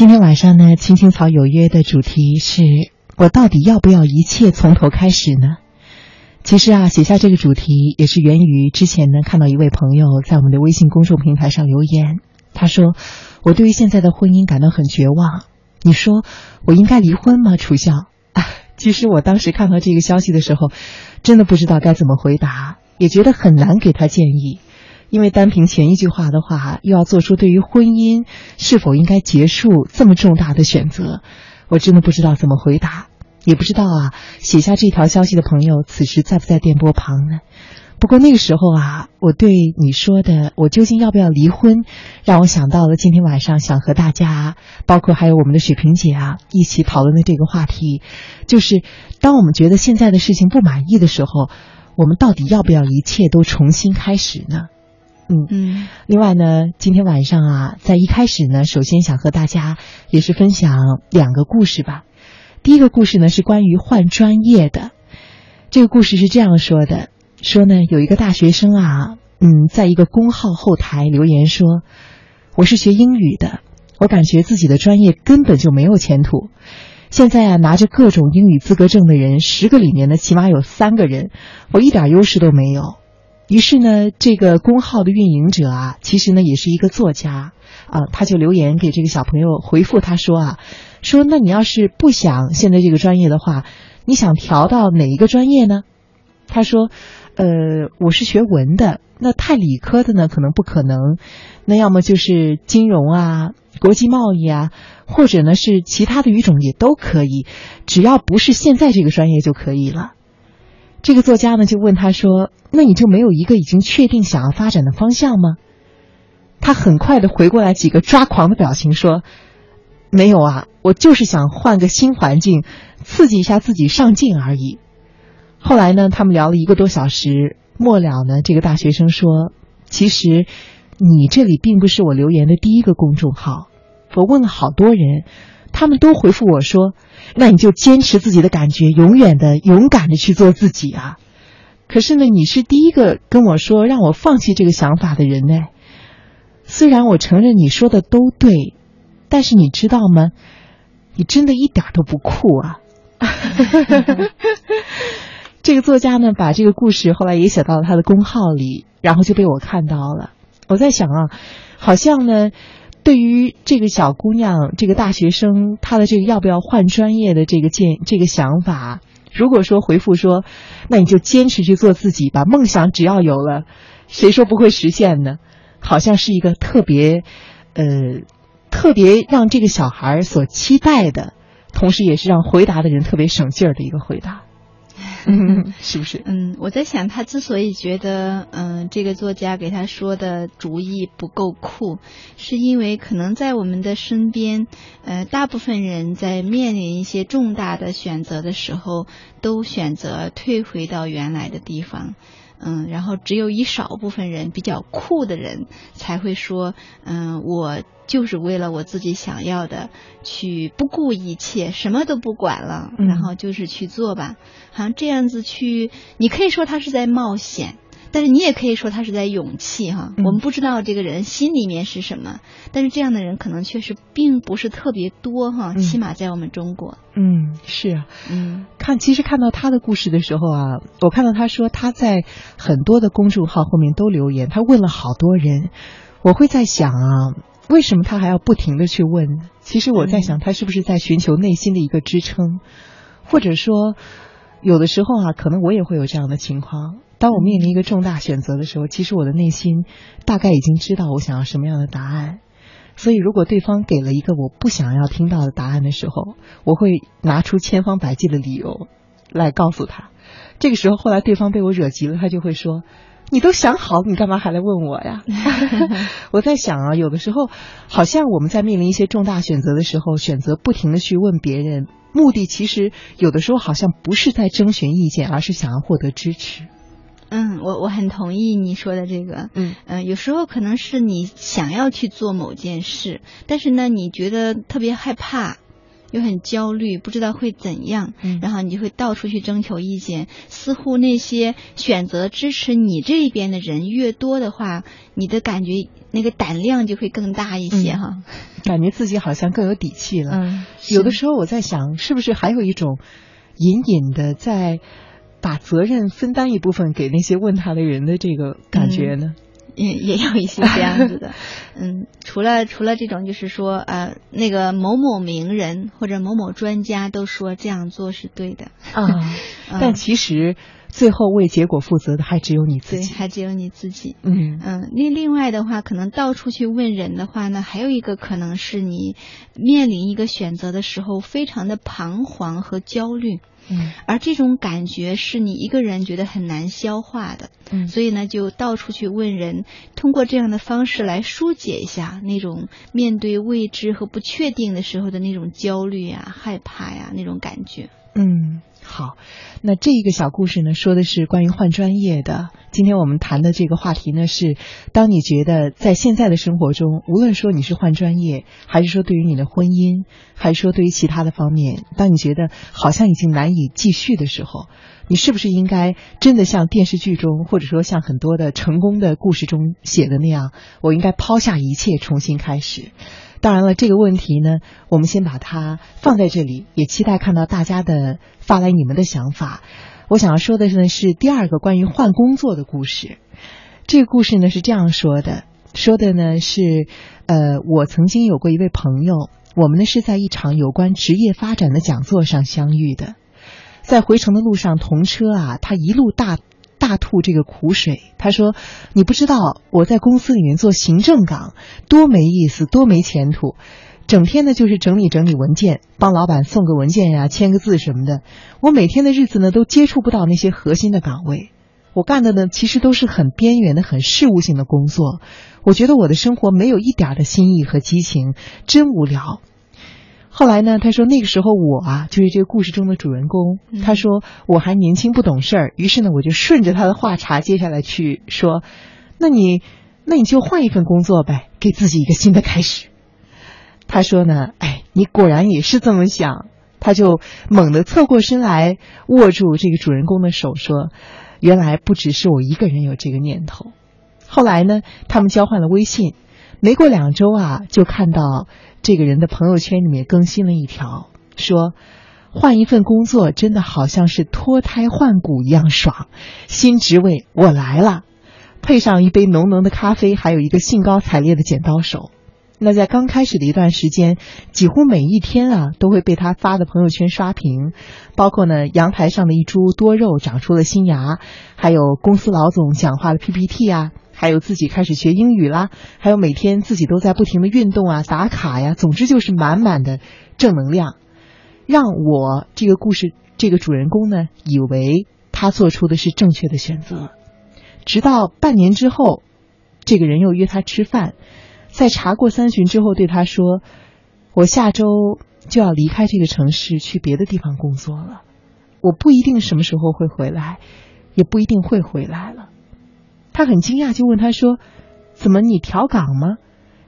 今天晚上呢，青青草有约的主题是我到底要不要一切从头开始呢？其实啊，写下这个主题也是源于之前呢，看到一位朋友在我们的微信公众平台上留言，他说：“我对于现在的婚姻感到很绝望。你说我应该离婚吗？”楚笑啊，其实我当时看到这个消息的时候，真的不知道该怎么回答，也觉得很难给他建议。因为单凭前一句话的话，又要做出对于婚姻是否应该结束这么重大的选择，我真的不知道怎么回答，也不知道啊，写下这条消息的朋友此时在不在电波旁呢？不过那个时候啊，我对你说的我究竟要不要离婚，让我想到了今天晚上想和大家，包括还有我们的水萍姐啊，一起讨论的这个话题，就是当我们觉得现在的事情不满意的时候，我们到底要不要一切都重新开始呢？嗯嗯，另外呢，今天晚上啊，在一开始呢，首先想和大家也是分享两个故事吧。第一个故事呢是关于换专业的，这个故事是这样说的：说呢有一个大学生啊，嗯，在一个公号后台留言说，我是学英语的，我感觉自己的专业根本就没有前途。现在啊，拿着各种英语资格证的人，十个里面呢，起码有三个人，我一点优势都没有。于是呢，这个公号的运营者啊，其实呢也是一个作家啊，他就留言给这个小朋友回复他说啊，说那你要是不想现在这个专业的话，你想调到哪一个专业呢？他说，呃，我是学文的，那太理科的呢可能不可能，那要么就是金融啊、国际贸易啊，或者呢是其他的语种也都可以，只要不是现在这个专业就可以了。这个作家呢就问他说：“那你就没有一个已经确定想要发展的方向吗？”他很快的回过来几个抓狂的表情说：“没有啊，我就是想换个新环境，刺激一下自己上进而已。”后来呢，他们聊了一个多小时，末了呢，这个大学生说：“其实你这里并不是我留言的第一个公众号，我问了好多人。”他们都回复我说：“那你就坚持自己的感觉，永远的勇敢的去做自己啊！”可是呢，你是第一个跟我说让我放弃这个想法的人呢。虽然我承认你说的都对，但是你知道吗？你真的一点都不酷啊！这个作家呢，把这个故事后来也写到了他的公号里，然后就被我看到了。我在想啊，好像呢。对于这个小姑娘，这个大学生，她的这个要不要换专业的这个建这个想法，如果说回复说，那你就坚持去做自己吧，梦想只要有了，谁说不会实现呢？好像是一个特别，呃，特别让这个小孩所期待的，同时也是让回答的人特别省劲儿的一个回答。嗯，是不是？嗯，我在想，他之所以觉得，嗯，这个作家给他说的主意不够酷，是因为可能在我们的身边，呃，大部分人在面临一些重大的选择的时候，都选择退回到原来的地方。嗯，然后只有一少部分人比较酷的人才会说，嗯，我就是为了我自己想要的去不顾一切，什么都不管了，然后就是去做吧。好像这样子去，你可以说他是在冒险。但是你也可以说他是在勇气哈，我们不知道这个人心里面是什么，但是这样的人可能确实并不是特别多哈，起码在我们中国。嗯，是啊，嗯，看其实看到他的故事的时候啊，我看到他说他在很多的公众号后面都留言，他问了好多人，我会在想啊，为什么他还要不停的去问？其实我在想，他是不是在寻求内心的一个支撑，或者说有的时候啊，可能我也会有这样的情况。当我面临一个重大选择的时候，其实我的内心大概已经知道我想要什么样的答案。所以，如果对方给了一个我不想要听到的答案的时候，我会拿出千方百计的理由来告诉他。这个时候，后来对方被我惹急了，他就会说：“你都想好，你干嘛还来问我呀？” 我在想啊，有的时候好像我们在面临一些重大选择的时候，选择不停的去问别人，目的其实有的时候好像不是在征询意见，而是想要获得支持。嗯，我我很同意你说的这个。嗯嗯，有时候可能是你想要去做某件事，但是呢，你觉得特别害怕，又很焦虑，不知道会怎样。嗯，然后你就会到处去征求意见。似乎那些选择支持你这一边的人越多的话，你的感觉那个胆量就会更大一些哈。感觉自己好像更有底气了。嗯，有的时候我在想，是不是还有一种隐隐的在把责任分担一部分给那些问他的人的这个感觉呢？也也有一些这样子的，嗯，除了除了这种，就是说，呃，那个某某名人或者某某专家都说这样做是对的。啊，但其实最后为结果负责的还只有你自己，还只有你自己。嗯嗯，另另外的话，可能到处去问人的话呢，还有一个可能是你面临一个选择的时候，非常的彷徨和焦虑。嗯，而这种感觉是你一个人觉得很难消化的，嗯，所以呢，就到处去问人，通过这样的方式来疏解一下那种面对未知和不确定的时候的那种焦虑呀、害怕呀那种感觉。嗯。好，那这一个小故事呢，说的是关于换专业的。今天我们谈的这个话题呢，是当你觉得在现在的生活中，无论说你是换专业，还是说对于你的婚姻，还是说对于其他的方面，当你觉得好像已经难以继续的时候，你是不是应该真的像电视剧中，或者说像很多的成功的故事中写的那样，我应该抛下一切，重新开始？当然了，这个问题呢，我们先把它放在这里，也期待看到大家的发来你们的想法。我想要说的是呢是第二个关于换工作的故事。这个故事呢是这样说的，说的呢是，呃，我曾经有过一位朋友，我们呢是在一场有关职业发展的讲座上相遇的，在回程的路上同车啊，他一路大。大吐这个苦水，他说：“你不知道我在公司里面做行政岗多没意思，多没前途，整天呢就是整理整理文件，帮老板送个文件呀，签个字什么的。我每天的日子呢都接触不到那些核心的岗位，我干的呢其实都是很边缘的、很事务性的工作。我觉得我的生活没有一点的新意和激情，真无聊。”后来呢？他说那个时候我啊，就是这个故事中的主人公。他说我还年轻不懂事儿，于是呢，我就顺着他的话茬接下来去说：“那你，那你就换一份工作呗，给自己一个新的开始。”他说呢，哎，你果然也是这么想。他就猛地侧过身来，握住这个主人公的手，说：“原来不只是我一个人有这个念头。”后来呢，他们交换了微信。没过两周啊，就看到这个人的朋友圈里面更新了一条，说换一份工作真的好像是脱胎换骨一样爽，新职位我来了，配上一杯浓浓的咖啡，还有一个兴高采烈的剪刀手。那在刚开始的一段时间，几乎每一天啊都会被他发的朋友圈刷屏，包括呢阳台上的一株多肉长出了新芽，还有公司老总讲话的 PPT 啊。还有自己开始学英语啦，还有每天自己都在不停的运动啊、打卡呀，总之就是满满的正能量，让我这个故事这个主人公呢，以为他做出的是正确的选择。直到半年之后，这个人又约他吃饭，在查过三巡之后，对他说：“我下周就要离开这个城市，去别的地方工作了。我不一定什么时候会回来，也不一定会回来了。”他很惊讶，就问他说：“怎么你调岗吗？”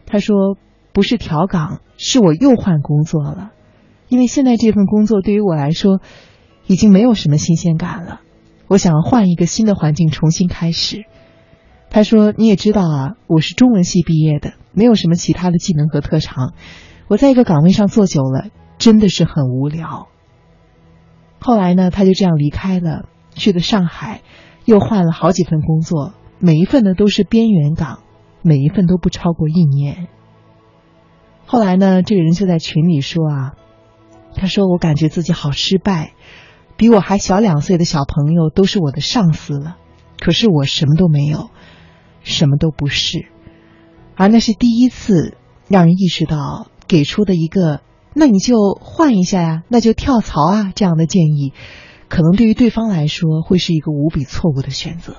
他说：“不是调岗，是我又换工作了。因为现在这份工作对于我来说，已经没有什么新鲜感了。我想换一个新的环境，重新开始。”他说：“你也知道啊，我是中文系毕业的，没有什么其他的技能和特长。我在一个岗位上做久了，真的是很无聊。”后来呢，他就这样离开了，去了上海，又换了好几份工作。每一份呢都是边缘岗，每一份都不超过一年。后来呢，这个人就在群里说啊，他说我感觉自己好失败，比我还小两岁的小朋友都是我的上司了，可是我什么都没有，什么都不是。而那是第一次让人意识到，给出的一个那你就换一下呀，那就跳槽啊这样的建议，可能对于对方来说会是一个无比错误的选择。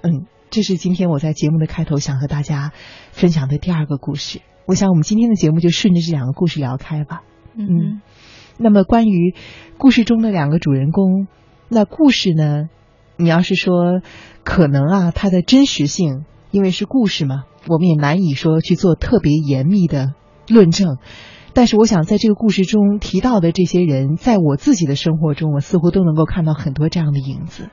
嗯。这是今天我在节目的开头想和大家分享的第二个故事。我想我们今天的节目就顺着这两个故事聊开吧。嗯，那么关于故事中的两个主人公，那故事呢？你要是说可能啊，它的真实性，因为是故事嘛，我们也难以说去做特别严密的论证。但是我想在这个故事中提到的这些人，在我自己的生活中，我似乎都能够看到很多这样的影子。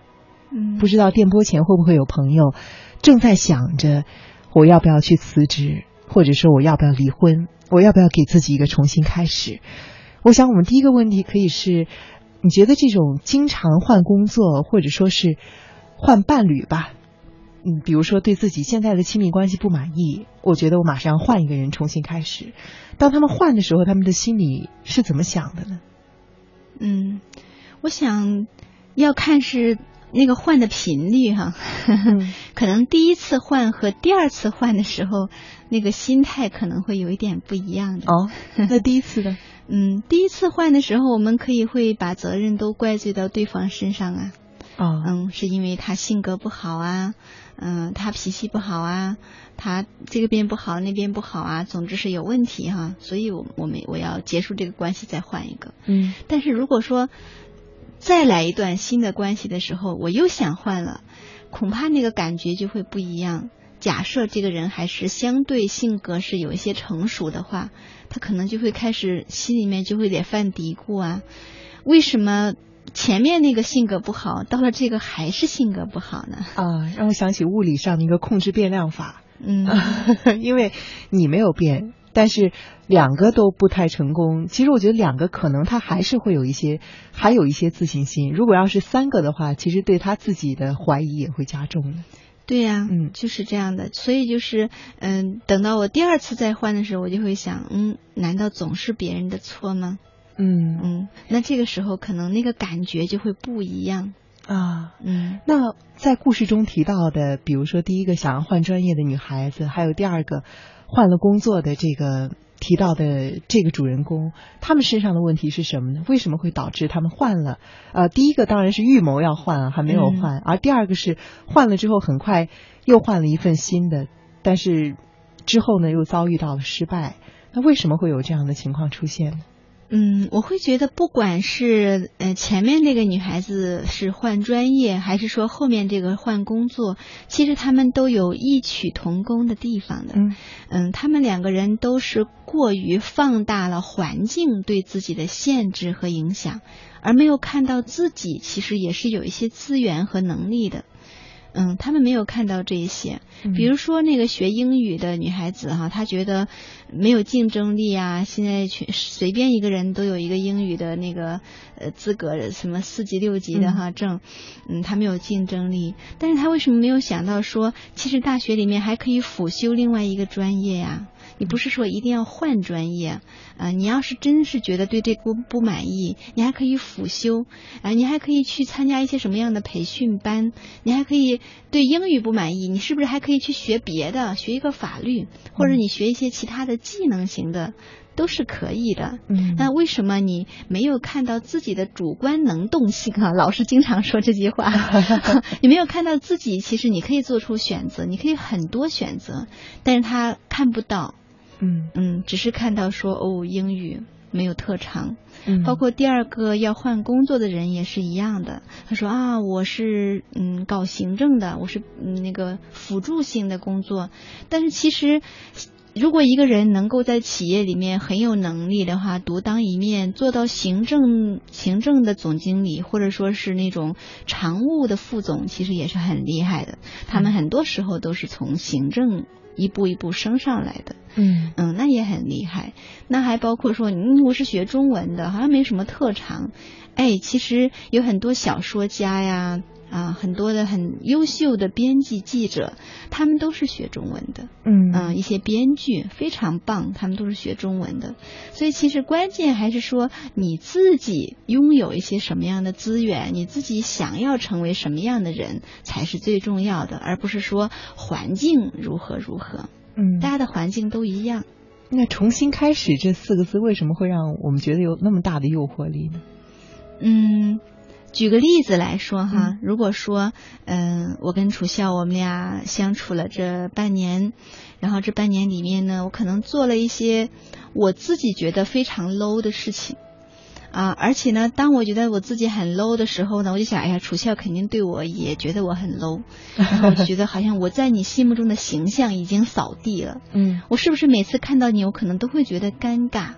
嗯，不知道电波前会不会有朋友正在想着我要不要去辞职，或者说我要不要离婚？我要不要给自己一个重新开始？我想，我们第一个问题可以是：你觉得这种经常换工作，或者说是换伴侣吧？嗯，比如说对自己现在的亲密关系不满意，我觉得我马上要换一个人重新开始。当他们换的时候，他们的心里是怎么想的呢？嗯，我想要看是那个换的频率哈，可能第一次换和第二次换的时候，那个心态可能会有一点不一样的。哦，那第一次呢？嗯，第一次换的时候，我们可以会把责任都怪罪到对方身上啊。哦，嗯，是因为他性格不好啊。嗯，他脾气不好啊，他这个边不好，那边不好啊，总之是有问题哈，所以我我们我要结束这个关系再换一个。嗯，但是如果说再来一段新的关系的时候，我又想换了，恐怕那个感觉就会不一样。假设这个人还是相对性格是有一些成熟的话，他可能就会开始心里面就会得犯嘀咕啊，为什么？前面那个性格不好，到了这个还是性格不好呢？啊，让我想起物理上的一个控制变量法。嗯，因为你没有变，但是两个都不太成功。其实我觉得两个可能他还是会有一些，还有一些自信心。如果要是三个的话，其实对他自己的怀疑也会加重的。对呀，嗯，就是这样的。所以就是，嗯，等到我第二次再换的时候，我就会想，嗯，难道总是别人的错吗？嗯嗯，那这个时候可能那个感觉就会不一样啊。嗯，那在故事中提到的，比如说第一个想要换专业的女孩子，还有第二个换了工作的这个提到的这个主人公，他们身上的问题是什么呢？为什么会导致他们换了？呃，第一个当然是预谋要换，还没有换；而第二个是换了之后很快又换了一份新的，但是之后呢又遭遇到了失败。那为什么会有这样的情况出现呢？嗯，我会觉得，不管是呃前面那个女孩子是换专业，还是说后面这个换工作，其实他们都有异曲同工的地方的。嗯嗯，他们两个人都是过于放大了环境对自己的限制和影响，而没有看到自己其实也是有一些资源和能力的。嗯，他们没有看到这一些，比如说那个学英语的女孩子哈，她觉得没有竞争力啊。现在全随便一个人都有一个英语的那个呃资格，什么四级六级的哈证，嗯，她没有竞争力。但是她为什么没有想到说，其实大学里面还可以辅修另外一个专业呀？你不是说一定要换专业啊？你要是真是觉得对这个不满意，你还可以辅修啊，你还可以去参加一些什么样的培训班？你还可以对英语不满意，你是不是还可以去学别的，学一个法律，或者你学一些其他的技能型的，都是可以的。嗯，那为什么你没有看到自己的主观能动性啊？老师经常说这句话，你没有看到自己其实你可以做出选择，你可以很多选择，但是他看不到。嗯嗯，只是看到说哦，英语没有特长，嗯，包括第二个要换工作的人也是一样的。他说啊，我是嗯搞行政的，我是嗯那个辅助性的工作。但是其实，如果一个人能够在企业里面很有能力的话，独当一面，做到行政行政的总经理，或者说是那种常务的副总，其实也是很厉害的。他们很多时候都是从行政。一步一步升上来的，嗯嗯，那也很厉害。那还包括说，嗯，我是学中文的，好像没什么特长。哎，其实有很多小说家呀。啊，很多的很优秀的编辑记者，他们都是学中文的，嗯，啊，一些编剧非常棒，他们都是学中文的。所以其实关键还是说你自己拥有一些什么样的资源，你自己想要成为什么样的人才是最重要的，而不是说环境如何如何。嗯，大家的环境都一样。那重新开始这四个字为什么会让我们觉得有那么大的诱惑力呢？嗯。举个例子来说哈，如果说，嗯，我跟楚笑我们俩相处了这半年，然后这半年里面呢，我可能做了一些我自己觉得非常 low 的事情，啊，而且呢，当我觉得我自己很 low 的时候呢，我就想，哎呀，楚笑肯定对我也觉得我很 low，然后觉得好像我在你心目中的形象已经扫地了，嗯，我是不是每次看到你，我可能都会觉得尴尬？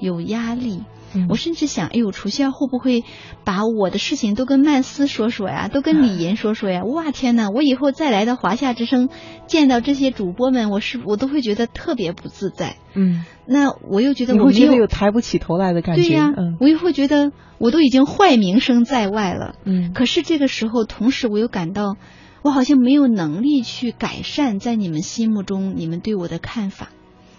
有压力。嗯我甚至想，哎呦，楚笑会不会把我的事情都跟曼斯说说呀，都跟李岩说说呀？哇，天哪！我以后再来到华夏之声，见到这些主播们，我是我都会觉得特别不自在。嗯，那我又觉得你我没有会觉得有抬不起头来的感觉。对呀、嗯我又会觉得我都已经坏名声在外了。嗯可是这个时候，同时我又感到，我好像没有能力去改善在你们心目中你们对我的看法，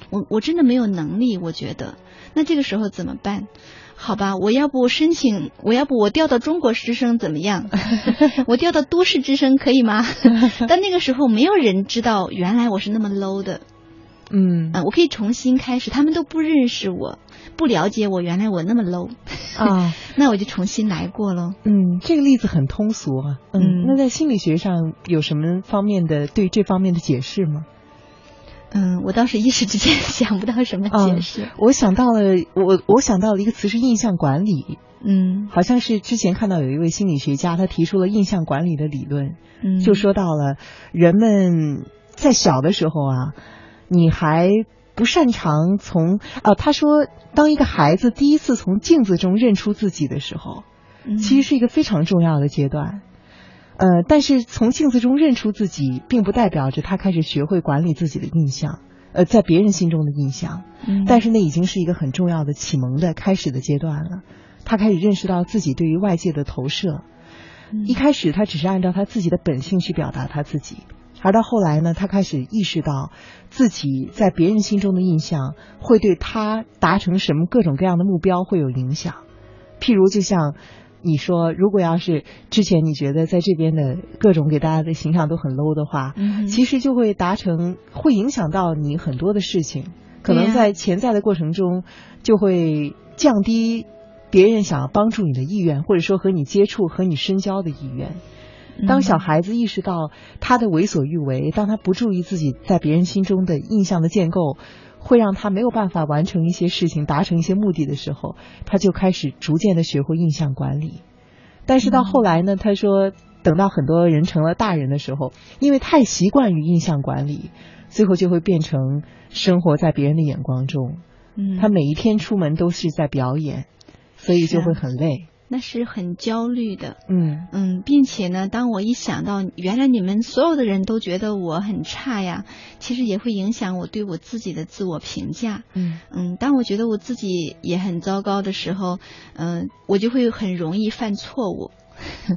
我我真的没有能力，我觉得，那这个时候怎么办？好吧，我要不申请，我要不我调到中国之声怎么样？我调到都市之声可以吗？但那个时候没有人知道，原来我是那么 low 的。嗯嗯，我可以重新开始，他们都不认识我，不了解我，原来我那么 low 啊，那我就重新来过喽。嗯，这个例子很通俗啊。嗯，嗯那在心理学上有什么方面的对这方面的解释吗？嗯，我倒是一时之间想不到什么解释。啊我想到了，我我想到了一个词是印象管理，嗯好像是之前看到有一位心理学家，他提出了印象管理的理论，嗯，就说到了人们在小的时候啊，你还不擅长从啊，他说当一个孩子第一次从镜子中认出自己的时候，嗯其实是一个非常重要的阶段。呃，但是从镜子中认出自己，并不代表着他开始学会管理自己的印象，呃，在别人心中的印象。嗯但是那已经是一个很重要的启蒙的开始的阶段了。他开始认识到自己对于外界的投射。嗯一开始他只是按照他自己的本性去表达他自己，而到后来呢，他开始意识到自己在别人心中的印象会对他达成什么各种各样的目标会有影响。譬如，就像你说，如果要是之前你觉得在这边的各种给大家的形象都很 low 的话，嗯其实就会达成，会影响到你很多的事情，可能在潜在的过程中就会降低别人想要帮助你的意愿，或者说和你接触、和你深交的意愿。当小孩子意识到他的为所欲为，当他不注意自己在别人心中的印象的建构，会让他没有办法完成一些事情、达成一些目的的时候，他就开始逐渐的学会印象管理。但是到后来呢，他说，等到很多人成了大人的时候，因为太习惯于印象管理，最后就会变成生活在别人的眼光中。嗯他每一天出门都是在表演，所以就会很累。那是很焦虑的。嗯嗯，并且呢，当我一想到原来你们所有的人都觉得我很差呀，其实也会影响我对我自己的自我评价。嗯嗯，当我觉得我自己也很糟糕的时候，嗯、我就会很容易犯错误，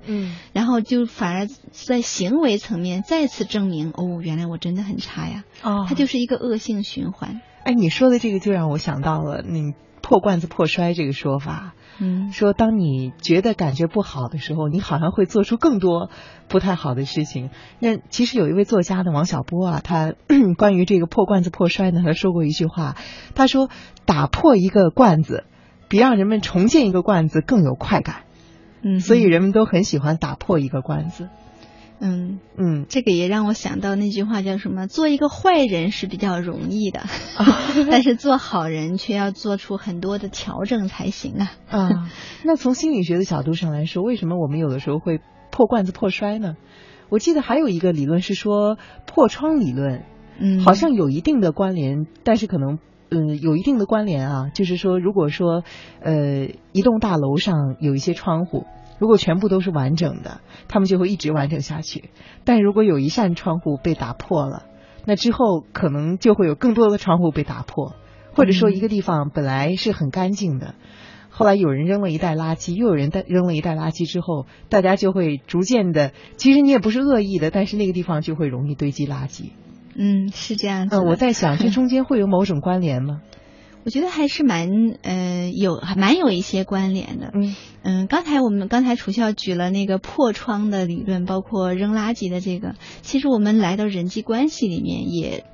嗯 然后就反而在行为层面再次证明，哦，原来我真的很差呀。哦它就是一个恶性循环。哎，你说的这个就让我想到了你破罐子破摔这个说法。嗯说当你觉得感觉不好的时候，你好像会做出更多不太好的事情。那其实有一位作家呢，王小波啊，他 关于这个破罐子破摔呢，他说过一句话，他说打破一个罐子，比让人们重建一个罐子更有快感。嗯，所以人们都很喜欢打破一个罐子。嗯，嗯，这个也让我想到那句话叫什么？做一个坏人是比较容易的，但是做好人却要做出很多的调整才行啊。啊，那从心理学的角度上来说，为什么我们有的时候会破罐子破摔呢？我记得还有一个理论是说破窗理论，嗯，好像有一定的关联，但是可能嗯有一定的关联啊，就是说如果说呃一栋大楼上有一些窗户。如果全部都是完整的，他们就会一直完整下去。但如果有一扇窗户被打破了，那之后可能就会有更多的窗户被打破，或者说一个地方本来是很干净的，后来有人扔了一袋垃圾，又有人带扔了一袋垃圾之后，大家就会逐渐的，其实你也不是恶意的，但是那个地方就会容易堆积垃圾。嗯，是这样子嗯、我在想，这中间会有某种关联吗？我觉得还是蛮呃有还蛮有一些关联的。嗯嗯，刚才我们刚才楚笑举了那个破窗的理论，包括扔垃圾的这个，其实我们来到人际关系里面也。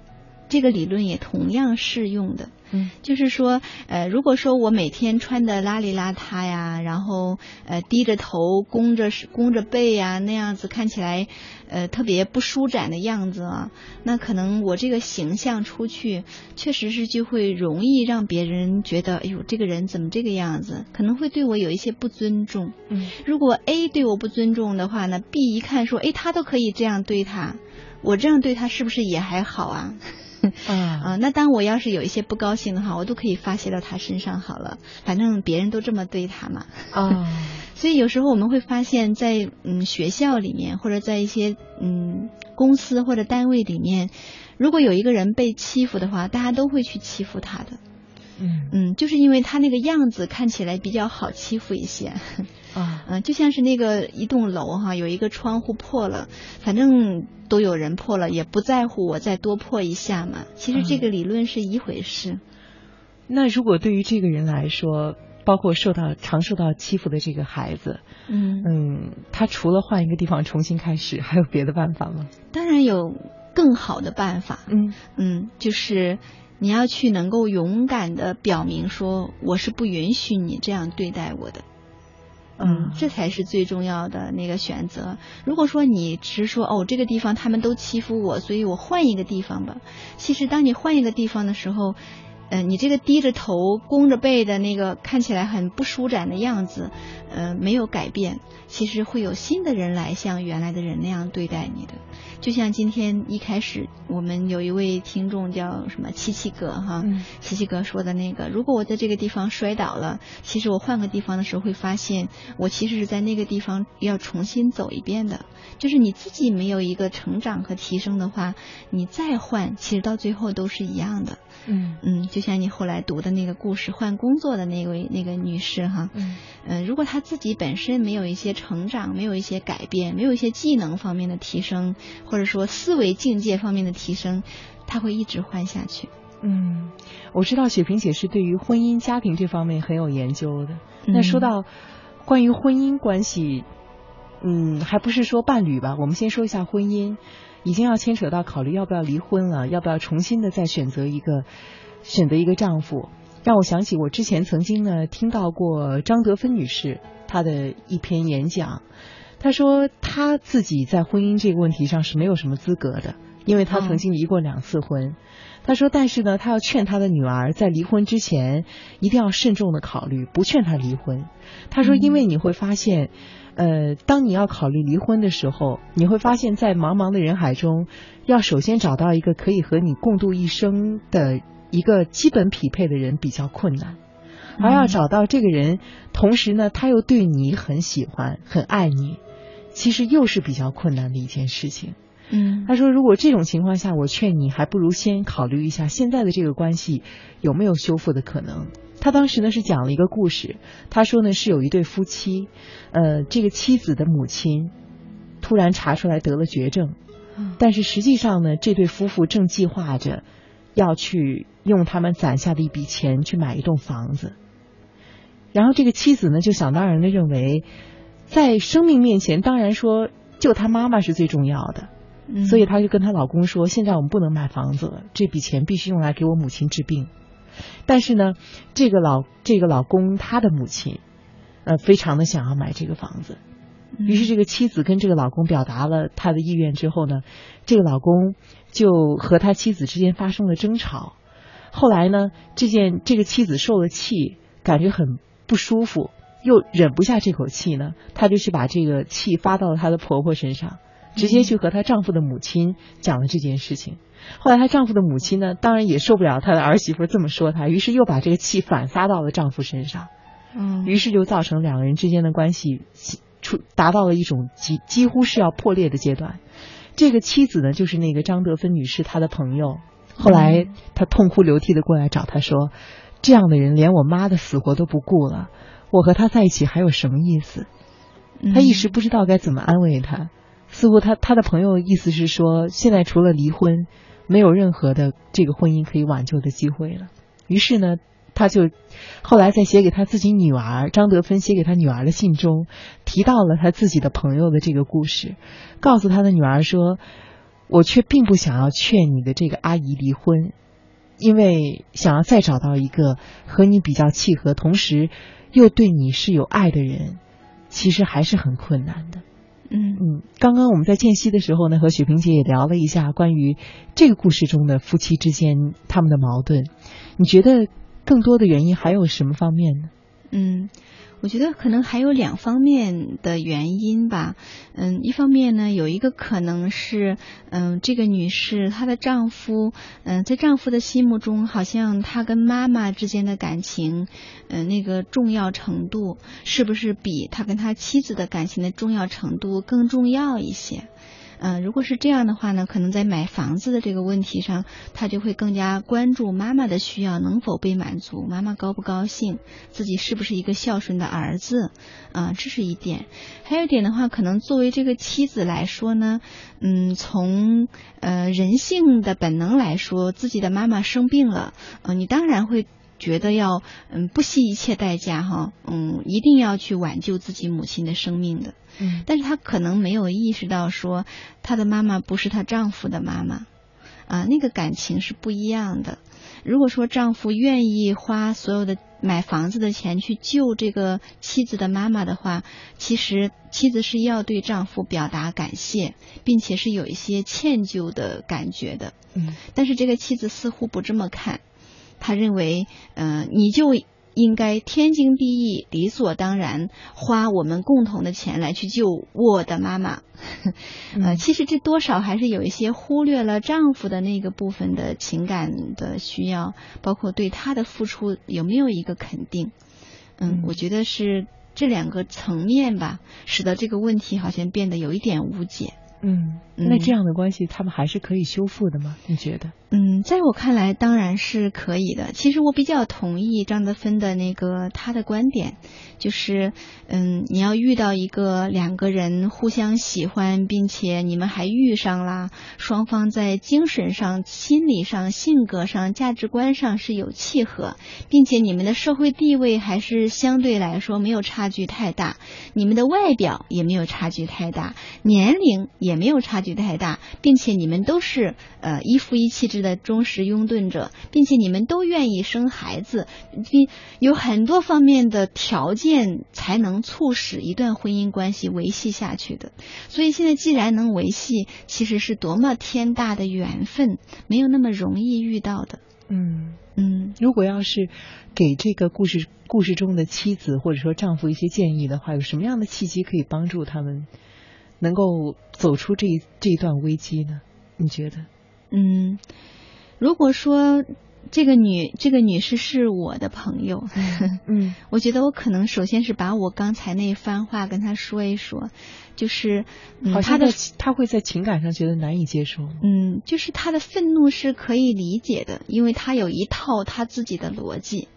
这个理论也同样适用的，嗯，就是说，呃，如果说我每天穿的邋里邋遢呀，然后呃低着头、弓着弓着背呀，那样子看起来，呃特别不舒展的样子啊，那可能我这个形象出去，确实是就会容易让别人觉得，哎呦，这个人怎么这个样子？可能会对我有一些不尊重。嗯如果 A 对我不尊重的话呢，B 一看说，哎，他都可以这样对他，我这样对他是不是也还好啊？啊，那当我要是有一些不高兴的话，我都可以发泄到他身上好了，反正别人都这么对他嘛。啊，所以有时候我们会发现，在嗯学校里面，或者在一些嗯公司或者单位里面，如果有一个人被欺负的话，大家都会去欺负他的。嗯嗯，就是因为他那个样子看起来比较好欺负一些。啊，嗯，就像是那个一栋楼哈，有一个窗户破了，反正都有人破了，也不在乎我再多破一下嘛。其实这个理论是一回事。那如果对于这个人来说，包括受到常受到欺负的这个孩子，嗯嗯，他除了换一个地方重新开始，还有别的办法吗？当然有更好的办法。嗯嗯，就是你要去能够勇敢的表明说，我是不允许你这样对待我的。嗯，这才是最重要的那个选择。如果说你只说哦，这个地方他们都欺负我，所以我换一个地方吧。其实当你换一个地方的时候，嗯、你这个低着头、弓着背的那个看起来很不舒展的样子，呃，没有改变，其实会有新的人来像原来的人那样对待你的。就像今天一开始我们有一位听众叫什么七七哥哈，嗯七七哥说的那个，如果我在这个地方摔倒了，其实我换个地方的时候会发现，我其实是在那个地方要重新走一遍的。就是你自己没有一个成长和提升的话，你再换，其实到最后都是一样的。嗯嗯，就像你后来读的那个故事，换工作的那位那个女士哈，嗯嗯，如果她自己本身没有一些成长，没有一些改变，没有一些技能方面的提升，或者说思维境界方面的提升，他会一直换下去。嗯，我知道雪萍姐是对于婚姻家庭这方面很有研究的。那说嗯到关于婚姻关系，嗯，还不是说伴侣吧？我们先说一下婚姻，已经要牵扯到考虑要不要离婚了，要不要重新的再选择一个选择一个丈夫，让我想起我之前曾经呢听到过张德芬女士她的一篇演讲，她说她自己在婚姻这个问题上是没有什么资格的，因为她曾经离过两次婚。她说，但是呢，她要劝她的女儿在离婚之前一定要慎重的考虑，不劝她离婚。她说，因为你会发现，呃，当你要考虑离婚的时候，你会发现在茫茫的人海中，要首先找到一个可以和你共度一生的一个基本匹配的人比较困难，而要找到这个人，同时呢，他又对你很喜欢、很爱你，其实又是比较困难的一件事情。嗯他说，如果这种情况下，我劝你还不如先考虑一下现在的这个关系有没有修复的可能。他当时呢是讲了一个故事，他说呢是有一对夫妻，呃，这个妻子的母亲突然查出来得了绝症，但是实际上呢，这对夫妇正计划着要去用他们攒下的一笔钱去买一栋房子。然后这个妻子呢，就想当然的认为，在生命面前，当然说救他妈妈是最重要的，嗯所以她就跟她老公说：“现在我们不能买房子了，这笔钱必须用来给我母亲治病。”但是呢，这个老这个老公他的母亲，呃，非常的想要买这个房子。于是这个妻子跟这个老公表达了他的意愿之后呢，这个老公就和他妻子之间发生了争吵。后来呢，这件这个妻子受了气，感觉很不舒服，又忍不下这口气呢，她就去把这个气发到了她的婆婆身上，直接去和她丈夫的母亲讲了这件事情。后来她丈夫的母亲呢，当然也受不了她的儿媳妇这么说她，于是又把这个气反撒到了丈夫身上。嗯于是就造成两个人之间的关系出达到了一种几几乎是要破裂的阶段。这个妻子呢，就是那个张德芬女士她的朋友。后来她痛哭流涕的过来找她说：“这样的人连我妈的死活都不顾了，我和他在一起还有什么意思？”嗯她一时不知道该怎么安慰他。似乎他他的朋友意思是说，现在除了离婚，没有任何的这个婚姻可以挽救的机会了。于是呢，他就后来在写给他自己女儿张德芬写给他女儿的信中，提到了他自己的朋友的这个故事，告诉他的女儿说：“我却并不想要劝你的这个阿姨离婚，因为想要再找到一个和你比较契合，同时又对你是有爱的人，其实还是很困难的。”嗯嗯，刚刚我们在间隙的时候呢，和雪萍姐也聊了一下关于这个故事中的夫妻之间他们的矛盾。你觉得更多的原因还有什么方面呢？嗯，我觉得可能还有两方面的原因吧。嗯，一方面呢，有一个可能是，嗯，这个女士她的丈夫，嗯，在丈夫的心目中，好像她跟妈妈之间的感情，嗯，那个重要程度，是不是比他跟他妻子的感情的重要程度更重要一些？嗯，如果是这样的话呢，可能在买房子的这个问题上，他就会更加关注妈妈的需要能否被满足，妈妈高不高兴，自己是不是一个孝顺的儿子，啊，这是一点。还有一点的话，可能作为这个妻子来说呢，嗯，从呃人性的本能来说，自己的妈妈生病了，嗯，你当然会。觉得要嗯不惜一切代价哈嗯一定要去挽救自己母亲的生命的，嗯，但是她可能没有意识到说她的妈妈不是她丈夫的妈妈，啊那个感情是不一样的。如果说丈夫愿意花所有的买房子的钱去救这个妻子的妈妈的话，其实妻子是要对丈夫表达感谢，并且是有一些歉疚的感觉的，嗯，但是这个妻子似乎不这么看。他认为，嗯，你就应该天经地义、理所当然花我们共同的钱来去救我的妈妈。呃，其实这多少还是有一些忽略了丈夫的那个部分的情感的需要，包括对他的付出有没有一个肯定。嗯，我觉得是这两个层面吧，使得这个问题好像变得有一点误解。嗯，那这样的关系他们还是可以修复的吗？你觉得？嗯，在我看来当然是可以的。其实我比较同意张德芬的那个他的观点，就是嗯，你要遇到一个两个人互相喜欢，并且你们还遇上了，双方在精神上、心理上、性格上、价值观上是有契合，并且你们的社会地位还是相对来说没有差距太大，你们的外表也没有差距太大，年龄也没有差距太大，并且你们都是呃一夫一妻制。的忠实拥趸者，并且你们都愿意生孩子，并有很多方面的条件才能促使一段婚姻关系维系下去的。所以现在既然能维系，其实是多么天大的缘分，没有那么容易遇到的。嗯嗯，如果要是给这个故事故事中的妻子或者说丈夫一些建议的话，有什么样的契机可以帮助他们能够走出这这一段危机呢？你觉得？嗯。如果说这个女这个女士是我的朋友，嗯，我觉得我可能首先是把我刚才那番话跟她说一说，就是她的她会在情感上觉得难以接受，嗯，就是她的愤怒是可以理解的，因为她有一套她自己的逻辑，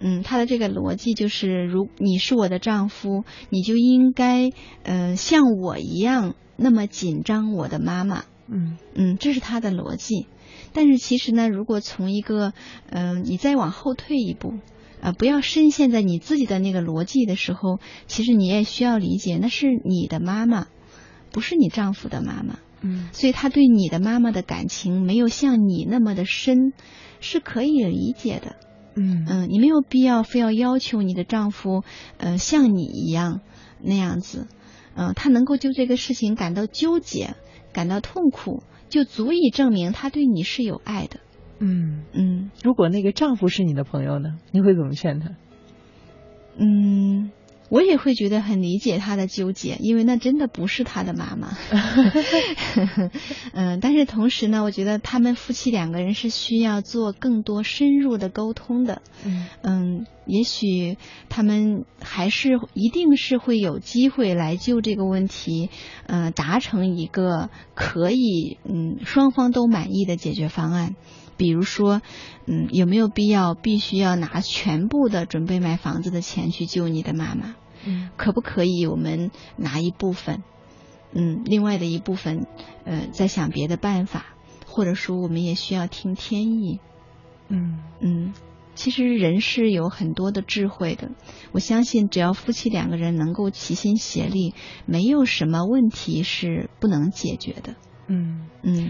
嗯，她的这个逻辑就是，如你是我的丈夫，你就应该嗯像我一样那么紧张我的妈妈，嗯嗯，这是他的逻辑。但是其实呢，如果从一个嗯，你再往后退一步，啊，不要深陷在你自己的那个逻辑的时候，其实你也需要理解，那是你的妈妈，不是你丈夫的妈妈。嗯，所以他对你的妈妈的感情没有像你那么的深，是可以理解的。嗯嗯，你没有必要非要要求你的丈夫，呃，像你一样那样子，嗯，他能够就这个事情感到纠结，感到痛苦。就足以证明他对你是有爱的。嗯嗯，如果那个丈夫是你的朋友呢？你会怎么劝他？嗯。我也会觉得很理解他的纠结，因为那真的不是他的妈妈。嗯，但是同时呢，我觉得他们夫妻两个人是需要做更多深入的沟通的。嗯嗯，也许他们还是一定是会有机会来就这个问题，嗯，达成一个可以嗯双方都满意的解决方案。比如说，嗯，有没有必要必须要拿全部的准备买房子的钱去救你的妈妈？嗯，可不可以我们拿一部分，嗯，另外的一部分，呃，再想别的办法，或者说我们也需要听天意。嗯嗯，其实人是有很多的智慧的，我相信只要夫妻两个人能够齐心协力，没有什么问题是不能解决的。嗯嗯。